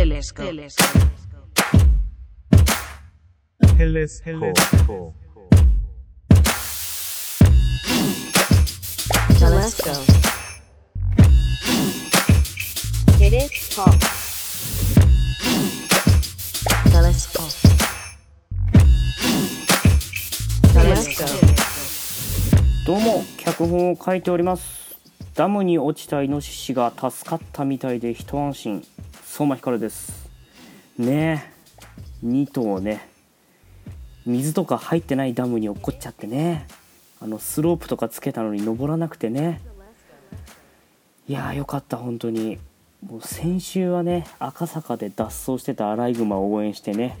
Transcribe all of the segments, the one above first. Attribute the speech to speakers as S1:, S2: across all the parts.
S1: Telescope.
S2: ルスカ
S3: どうも脚本を書いております。ダムに落ちたイノシシが助かったみたいで一安心。相馬ひかるです。ねえ。2頭ね水とか入ってないダムに落っこっちゃってね。あのスロープとかつけたのに登らなくてね。いやーよかった本当に。もう先週はね赤坂で脱走してたアライグマを応援してね。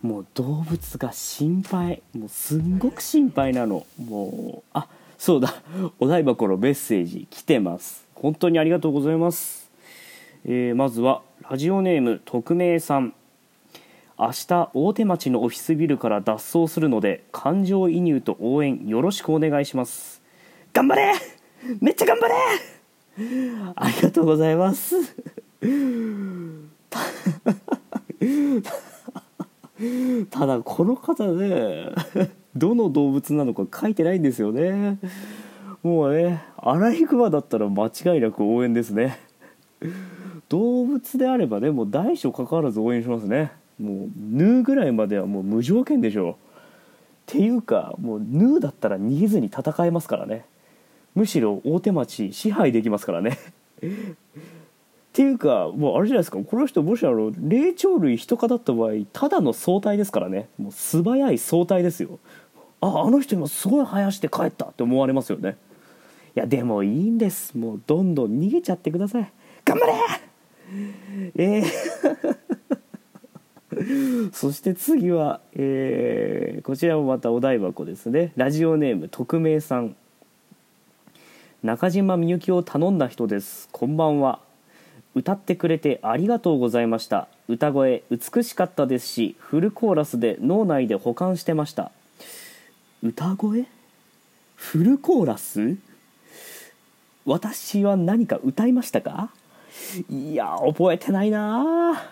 S3: もう動物が心配。もうすんごく心配なの。もうあそうだ。お台箱のメッセージ来てます。本当にありがとうございます、えーまずはラジオネーム匿名さん。明日大手町のオフィスビルから脱走するので感情移入と応援よろしくお願いします。頑張れ!めっちゃ頑張れ!ありがとうございます。ただこの方ねどの動物なのか書いてないんですよね。もうねアライグマだったら間違いなく応援ですね。動物であればねもう大小関わらず応援しますね。もうヌーぐらいまではもう無条件でしょう。っていうかもうヌーだったら逃げずに戦えますからね。むしろ大手町支配できますからね。っていうかもうあれじゃないですか。この人もしあの霊長類人科だった場合ただの相対ですからね。もう素早い相対ですよ。ああの人今すごい生やして帰ったって思われますよね。いやでもいいんです。もうどんどん逃げちゃってください。頑張れえー。そして次は、えーこちらもまたお台箱ですね。ラジオネーム匿名さん。中島みゆきを頼んだ人です。こんばんは。歌ってくれてありがとうございました。歌声美しかったですしフルコーラスで脳内で保管してました。歌声？フルコーラス？私は何か歌いましたか？いや覚えてないな。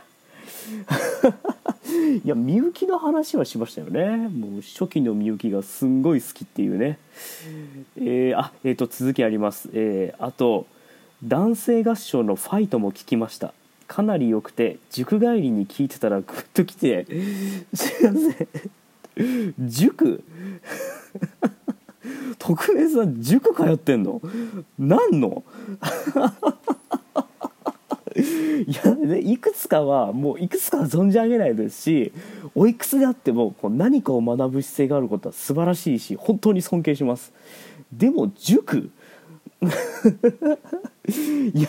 S3: いやみゆきの話はしましたよね。もう初期のみゆきがすんごい好きっていうね。えーあえー、と続きあります、えーあと男性合唱の「ファイト」も聞きました。かなり良くて塾帰りに聞いてたらグッときて。すいません。塾？特命さん塾通ってんの？何の？いやねいくつかはもういくつかは存じ上げないですしおいくつであってもこう何かを学ぶ姿勢があることは素晴らしいし本当に尊敬します。でも塾。いや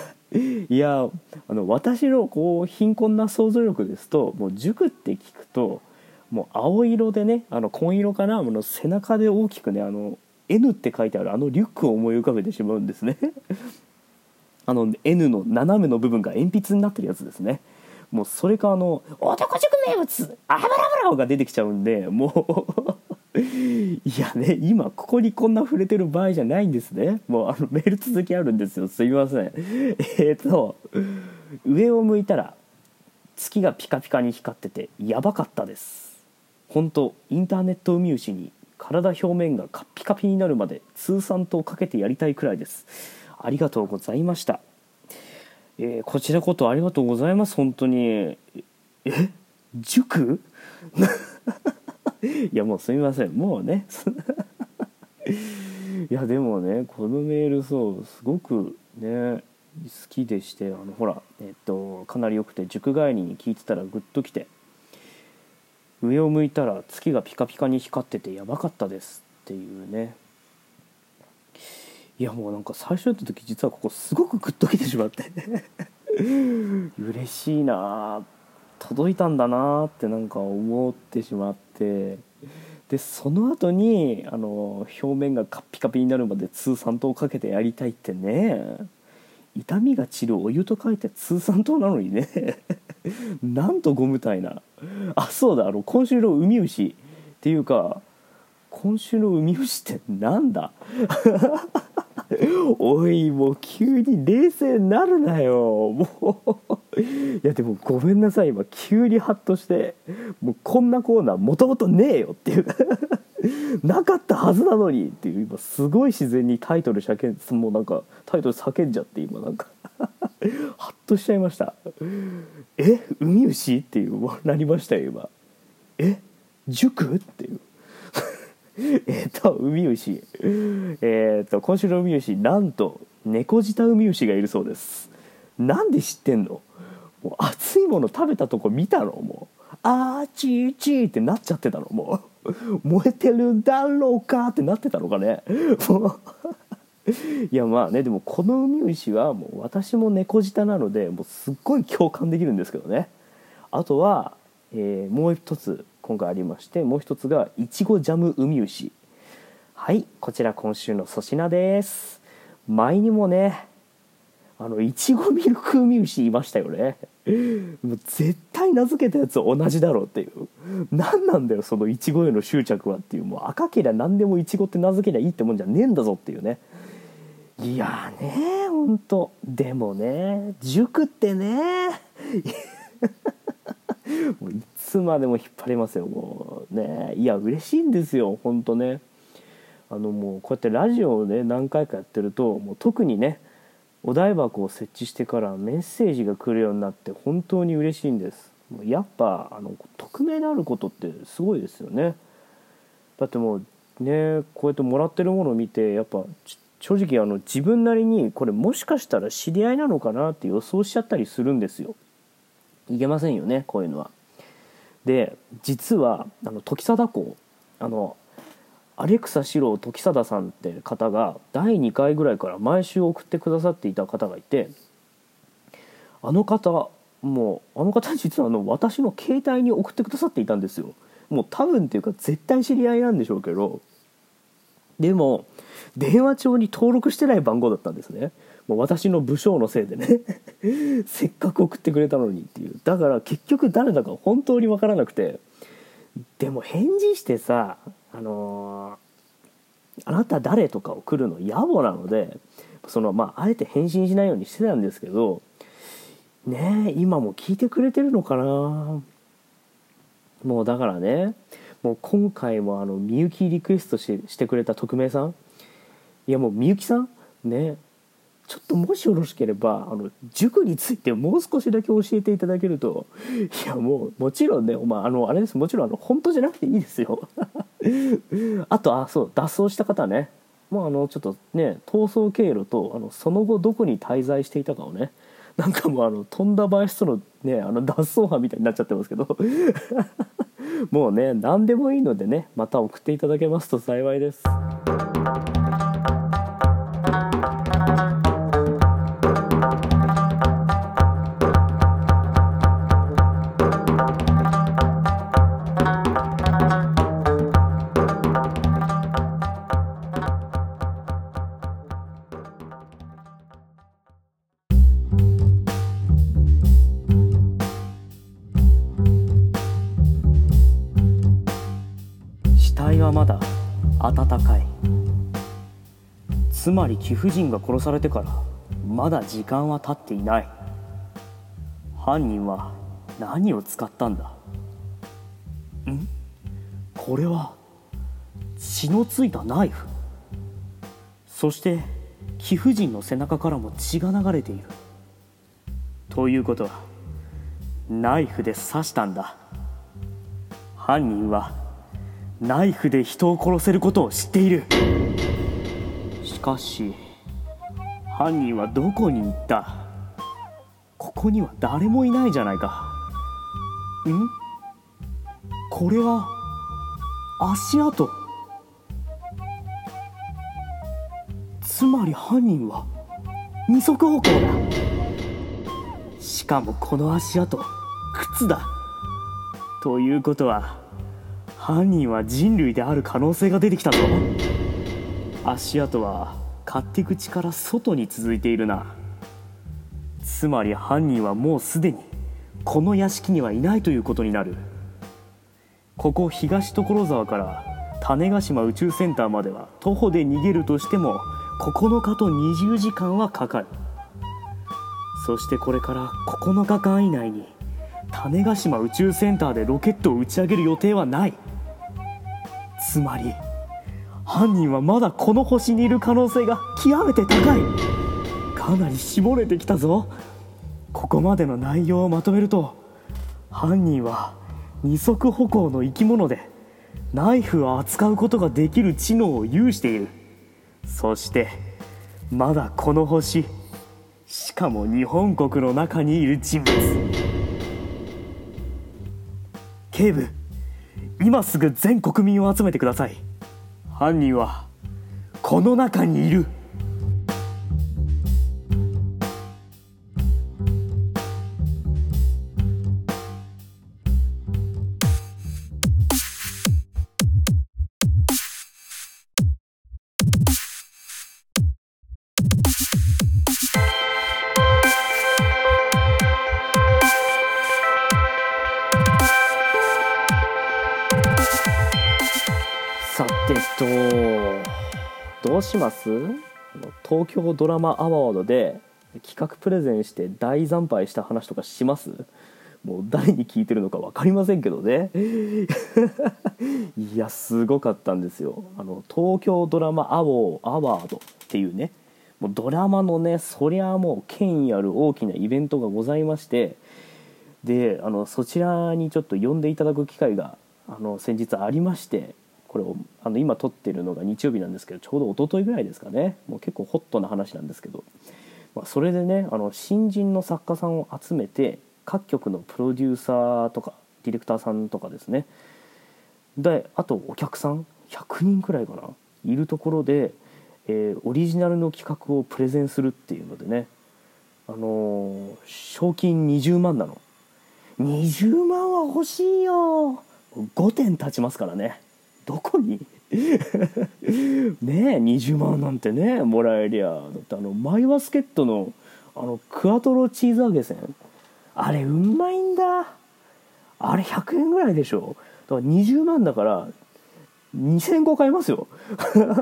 S3: いやあの私のこう貧困な想像力ですともう塾って聞くともう青色でねあの紺色かなあの背中で大きくねあの N って書いてあるあのリュックを思い浮かべてしまうんですね。あの N の斜めの部分が鉛筆になってるやつですね。もうそれかあの「男塾名物アハバラバラ」が出てきちゃうんでもう いやね今ここにこんな触れてる場合じゃないんですね。もうあのメール続きあるんですよ。すいません。えっ、と上を向いたら月がピカピカに光っててやばかったです。本当インターネットウミウシに体表面がカッピカピになるまで通算とかけてやりたいくらいです。ありがとうございました、えーこちらこそありがとうございます。本当に。え？塾？いやもうすみません。もうね。いやでもねこのメールそうすごくね好きでしてあのほらえっとかなり良くて塾帰りに聞いてたらグッときて上を向いたら月がピカピカに光っててやばかったです。っていうね。いやもうなんか最初やった時実はここすごくグッときてしまって。嬉しいな届いたんだなってなんか思ってしまって。でその後にあの表面がカッピカピになるまで通算灯をかけてやりたいってね。痛みが散るお湯と書いて通算灯なのにね。なんとゴムたいな。あそうだあの今週のウミウシっていうか今週のウミウシってなんだ？おいもう急に冷静になるなよ。もう。いやでもごめんなさい。今急にハッとしてもうこんなコーナーもともとねえよっていう。なかったはずなのに。っていう今すごい自然にタイトル叫んもうなんかタイトル叫んじゃって今なんか。ハッとしちゃいました。え？ウミウシっていうなりましたよ今。え？塾？っていう。えっとウミウシ。えっ、と今週のウミウシなんと猫舌ウミウシがいるそうです。なんで知ってんの？もう熱いもの食べたとこ見たの？もうあーチーチーってなっちゃってたの？もう燃えてるんだろうかってなってたのかね？もういやまあねでもこのウミウシはもう私も猫舌なのでもうすっごい共感できるんですけどね。あとは、えーもう一つ今回ありましてもう一つがいちごジャムウミウシ。はいこちら今週の粗品です。前にもねあのいちごミルクウミウシいましたよね。もう絶対名付けたやつ同じだろうっていう。何なんだよそのいちごへの執着はっていう。もう赤けりゃ何でもいちごって名付けりゃいいってもんじゃねえんだぞっていうね。いやーねほんと。でもね塾ってね。もういつまでも引っ張りますよ。もうねいや嬉しいんですよ。ほんとね。あのもうこうやってラジオをね何回かやってるともう特にねお台箱を設置してからメッセージが来るようになって本当に嬉しいんです。もうやっぱあの匿名であることってすごいですよね。だってもうねこうやってもらってるものを見てやっぱ正直あの自分なりにこれもしかしたら知り合いなのかなって予想しちゃったりするんですよ。いけませんよねこういうのは。で実はあの時貞子あのアレクサ四郎時貞さんって方が第2回ぐらいから毎週送ってくださっていた方がいてあの方もうあの方実はあの私の携帯に送ってくださっていたんですよ。もう多分っていうか絶対知り合いなんでしょうけど。でも電話帳に登録してない番号だったんですね。もう私の部署のせいでね。せっかく送ってくれたのにっていう。だから結局誰だか本当に分からなくて。でも返事してさあのーあなた誰?」とかを来るの野暮なのでそのまああえて返信しないようにしてたんですけどねえ今も聞いてくれてるのかな。もうだからねもう今回もあのみゆきリクエストししてくれた匿名さん。いやもうみゆきさん？ねちょっともしよろしければあの塾についてもう少しだけ教えていただけるといやもうもちろんね、まあ、あのあれです。もちろんあの本当じゃなくていいですよ。あとあそう脱走した方ね。もうあのちょっとね逃走経路とあのその後どこに滞在していたかをね。なんかもうあの富田林とのねあの脱走犯みたいになっちゃってますけど。もうね何でもいいのでねまた送っていただけますと幸いです。体はまだ温かい。つまり貴婦人が殺されてからまだ時間は経っていない。犯人は何を使ったんだ？ん？これは血のついたナイフ？そして貴婦人の背中からも血が流れている。ということはナイフで刺したんだ。犯人はナイフで人を殺せることを知っている。しかし犯人はどこに行った？ここには誰もいないじゃないか。ん？これは足跡。つまり犯人は二足歩行だ。しかもこの足跡靴だ。ということは犯人は人類である可能性が出てきたぞ。足跡は勝手口から外に続いているな。つまり犯人はもうすでにこの屋敷にはいないということになる。ここ東所沢から種子島宇宙センターまでは徒歩で逃げるとしても9日と20時間はかかる。そしてこれから9日間以内に種子島宇宙センターでロケットを打ち上げる予定はない。つまり犯人はまだこの星にいる可能性が極めて高い。かなり絞れてきたぞ。ここまでの内容をまとめると犯人は二足歩行の生き物でナイフを扱うことができる知能を有している。そしてまだこの星しかも日本国の中にいる人物。警部今すぐ全国民を集めてください。犯人はこの中にいる。さてとどうします？あの東京ドラマアワードで企画プレゼンして大惨敗した話とかします？もう誰に聞いてるのか分かりませんけどね。いやすごかったんですよ。あの東京ドラマアワードっていうね。もうドラマのねそりゃもう権威ある大きなイベントがございまして。であのそちらにちょっと呼んでいただく機会があの先日ありまして。これをあの今撮ってるのが日曜日なんですけどちょうど一昨日ぐらいですかね。もう結構ホットな話なんですけど、まあ、それでねあの新人の作家さんを集めて各局のプロデューサーとかディレクターさんとかですね。であとお客さん100人くらいかな。いるところで、えーオリジナルの企画をプレゼンするっていうのでね。あのー賞金20万なの。20万は欲しいよ。5点立ちますからね。どこに？ねえ20万なんてねもらえりゃだってあのマイバスケットのあのクアトロチーズ揚げせん？あれうまいんだ。あれ100円ぐらいでしょ。だから20万だから2000個買いますよ。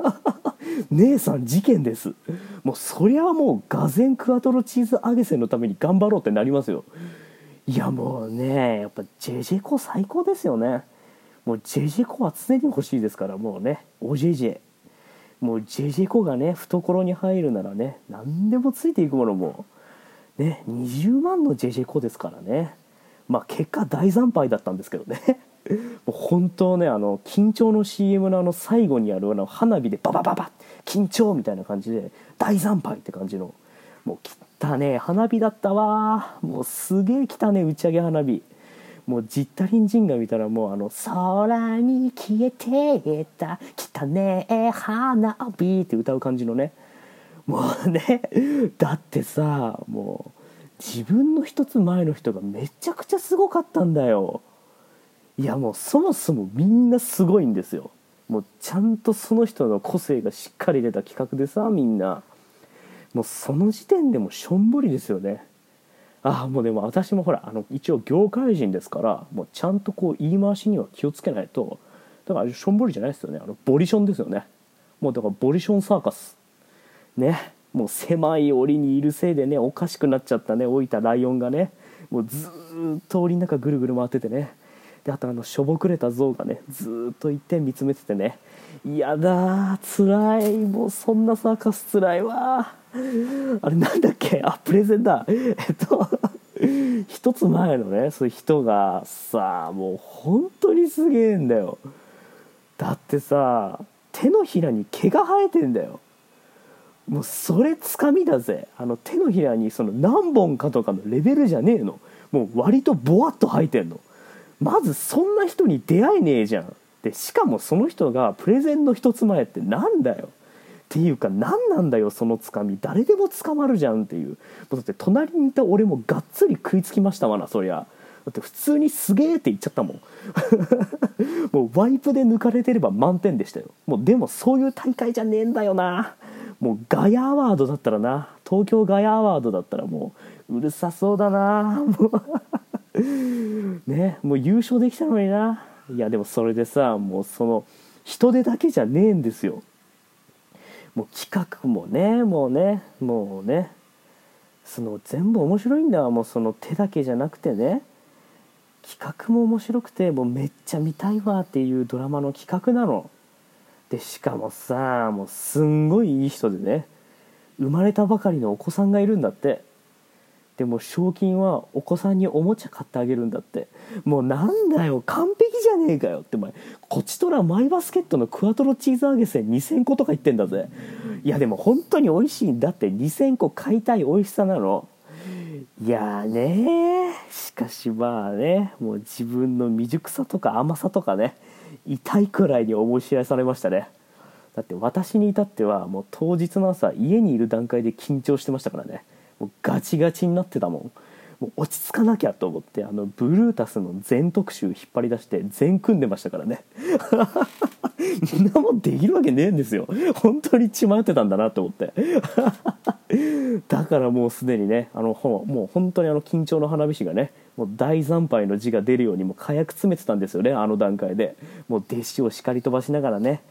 S3: 姉さん事件です。もうそりゃもうがぜクアトロチーズ揚げせんのために頑張ろうってなりますよ。いやもうねやっぱ JJ コ最高ですよね。もう JJ コは常に欲しいですからもうね。OJJ もう JJ コがね懐に入るならね何でもついていくものも。ね20万の JJ コですからね。まあ結果大惨敗だったんですけどね。もう本当ねあの緊張の CM のあの最後にあるあの花火でババババ緊張みたいな感じで大惨敗って感じの。もう汚ね花火だったわもうすげえ汚ね打ち上げ花火。もうジッタリンジンが見たらもうあの「空に消えてった汚ねえ花火」って歌う感じのね。もうねだってさもう自分の一つ前の人がめちゃくちゃすごかったんだよ。いやもうそもそもみんなすごいんですよ。もうちゃんとその人の個性がしっかり出た企画でさみんな。もうその時点でもしょんぼりですよね。ああもうでも私もほらあの一応業界人ですからもうちゃんとこう言い回しには気をつけないとだからしょんぼりじゃないですよね。あのボリションですよね。もうだからボリションサーカス。ね。もう狭い檻にいるせいでねおかしくなっちゃったね老いたライオンがね。もうずーっと檻の中ぐるぐる回っててね。であとあのしょぼくれた象がねずっと一点見つめててね。嫌だー辛い。もうそんなサーカス辛いわ あれなんだっけ？あプレゼンだ。えっと 一つ前のねそういう人がさもう本当にすげえんだよ。だってさ手のひらに毛が生えてんだよ。もうそれつかみだぜ。あの手のひらにその何本かとかのレベルじゃねえの。もう割とボワッと生えてんの。まずそんな人に出会えねえじゃん。でしかもその人がプレゼンの一つ前ってなんだよ。っていうか何なんだよそのつかみ誰でも捕まるじゃんっていう。もうだって隣にいた俺もがっつり食いつきましたわなそりゃ。だって普通にすげえって言っちゃったもん。もうワイプで抜かれてれば満点でしたよ。もうでもそういう大会じゃねえんだよな。もうガヤアワードだったらな。東京ガヤアワードだったらもううるさそうだな。も うねもう優勝できたのにな。いやでもそれでさもうその人手だけじゃねえんですよ。もう企画もねもうねもうね。その全部面白いんだ。もうその手だけじゃなくてね。企画も面白くてもうめっちゃ見たいわっていうドラマの企画なの。でしかもさもうすんごいいい人でね。生まれたばかりのお子さんがいるんだって。でも賞金はお子さんにおもちゃ買ってあげるんだって。もうなんだよ完璧じゃねえかよってお前。こちとらマイバスケットのクワトロチーズ揚げせん2000個とか言ってんだぜ。いやでも本当に美味しいんだって。2000個買いたい美味しさなの。いやねしかしまあね。もう自分の未熟さとか甘さとかね。痛いくらいに思い知らされましたね。だって私に至ってはもう当日の朝家にいる段階で緊張してましたからね。もうガチガチになってたもん。もう落ち着かなきゃと思ってあのブルータスの全特集引っ張り出して全組んでましたからね。みんなもできるわけねえんですよ。本当に血迷ってたんだなと思って。だからもうすでにねあのほもう本当にあの緊張の花火師がねもう大惨敗の字が出るようにもう火薬詰めてたんですよねあの段階で。もう弟子を叱り飛ばしながらね。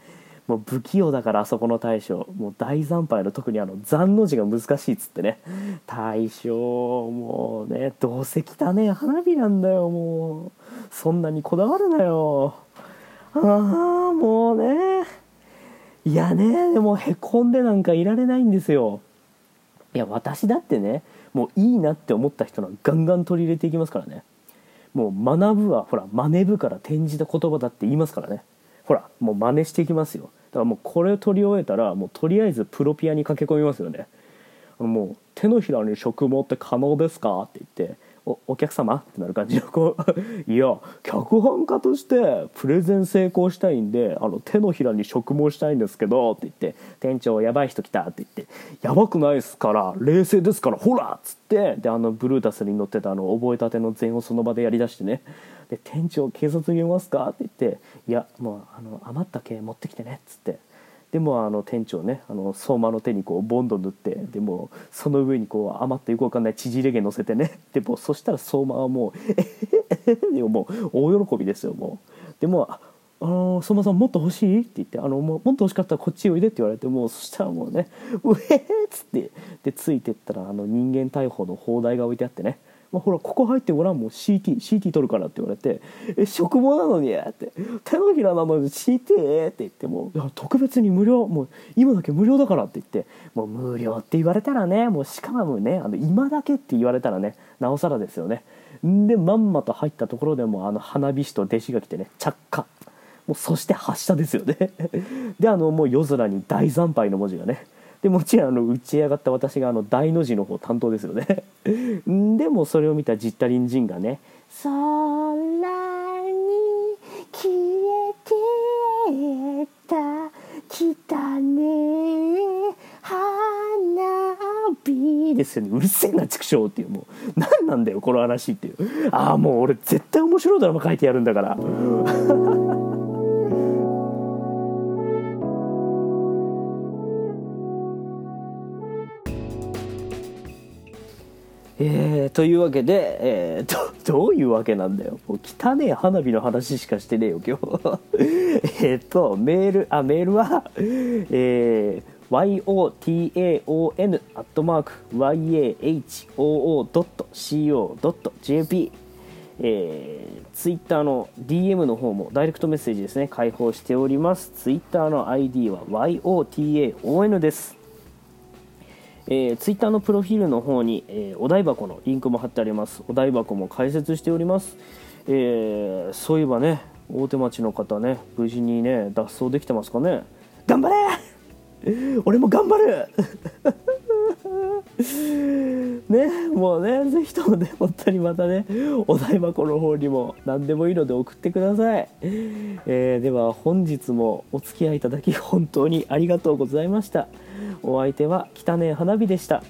S3: もう不器用だからあそこの大将。もう大惨敗の特にあの残の字が難しいっつってね。大将もうねどうせ汚ね花火なんだよもう。そんなにこだわるなよ。ああもうね。いやねでもへこんでなんかいられないんですよ。いや私だってねもういいなって思った人はガンガン取り入れていきますからね。もう学ぶはほら真似ぶから転じた言葉だって言いますからね。ほらもう真似していきますよ。からもうこれを取り終えたらもうとりあえずプロピアに駆け込みますよね。あのもう手のひらに植毛って可能ですか？って言っておお客様？ってなる感じ。のこういや脚本家としてプレゼン成功したいんであの手のひらに植毛したいんですけどって言って店長やばい人来たって言ってやばくないですから冷静ですからほら！っつってであのブルータスに乗ってたあの覚えたての禅をその場でやりだしてねで店長警察にいますか？って言っていやもうあの余った毛持ってきてねっつってでもあの店長ねあの相馬の手にこうボンド塗ってでもその上にこう余ったよくわかんない縮れ毛乗せてねでもそしたら相馬はもう「えへへへ」でもう大喜びですよもうでもあの相馬さんもっと欲しい?」って言ってあのも「もっと欲しかったらこっちおいで」って言われてもうそしたらもうね「うえっ!」つってでついてったらあの人間逮捕の砲台が置いてあってねまあ、ほらここ入ってごらんもう CT CT 取るからって言われて「え植毛なのに」って「手のひらなのに CT」って言っても「いや特別に無料もう今だけ無料だから」って言ってもう無料って言われたらねもうしかもねあの今だけって言われたらねなおさらですよね。でまんまと入ったところでもあの花火師と弟子が来てね着火もうそして発射ですよね。であのもう夜空に大惨敗の文字がねでもちろんあの打ち上がった私があの大の字の方担当ですよね。でもそれを見たジッタリンジンがね「空に消えてた汚ね花火」ですよね。うるせえな畜生っていうもう。何なんだよこの話っていう。ああもう俺絶対面白いドラマ書いてやるんだから。えー、というわけで、えー、どどういうわけなんだよ。もう汚ねえ花火の話しかしてねえよ今日。えっとメールあメールはえー yotaon アットマーク yahoo.co.jp えー、ツイッターの DM の方もダイレクトメッセージですね開放しております。ツイッターの ID は yotaon です。えー、ツイッターのプロフィールの方に、えー、お台箱のリンクも貼ってあります。お台箱も開設しております、えー、そういえばね大手町の方ね無事にね脱走できてますかね。頑張れ！俺も頑張る！ね。もうねぜひともね本当にまたねお台箱の方にも何でもいいので送ってください、えー、では本日もお付き合いいただき本当にありがとうございました。お相手は汚ね花火でした。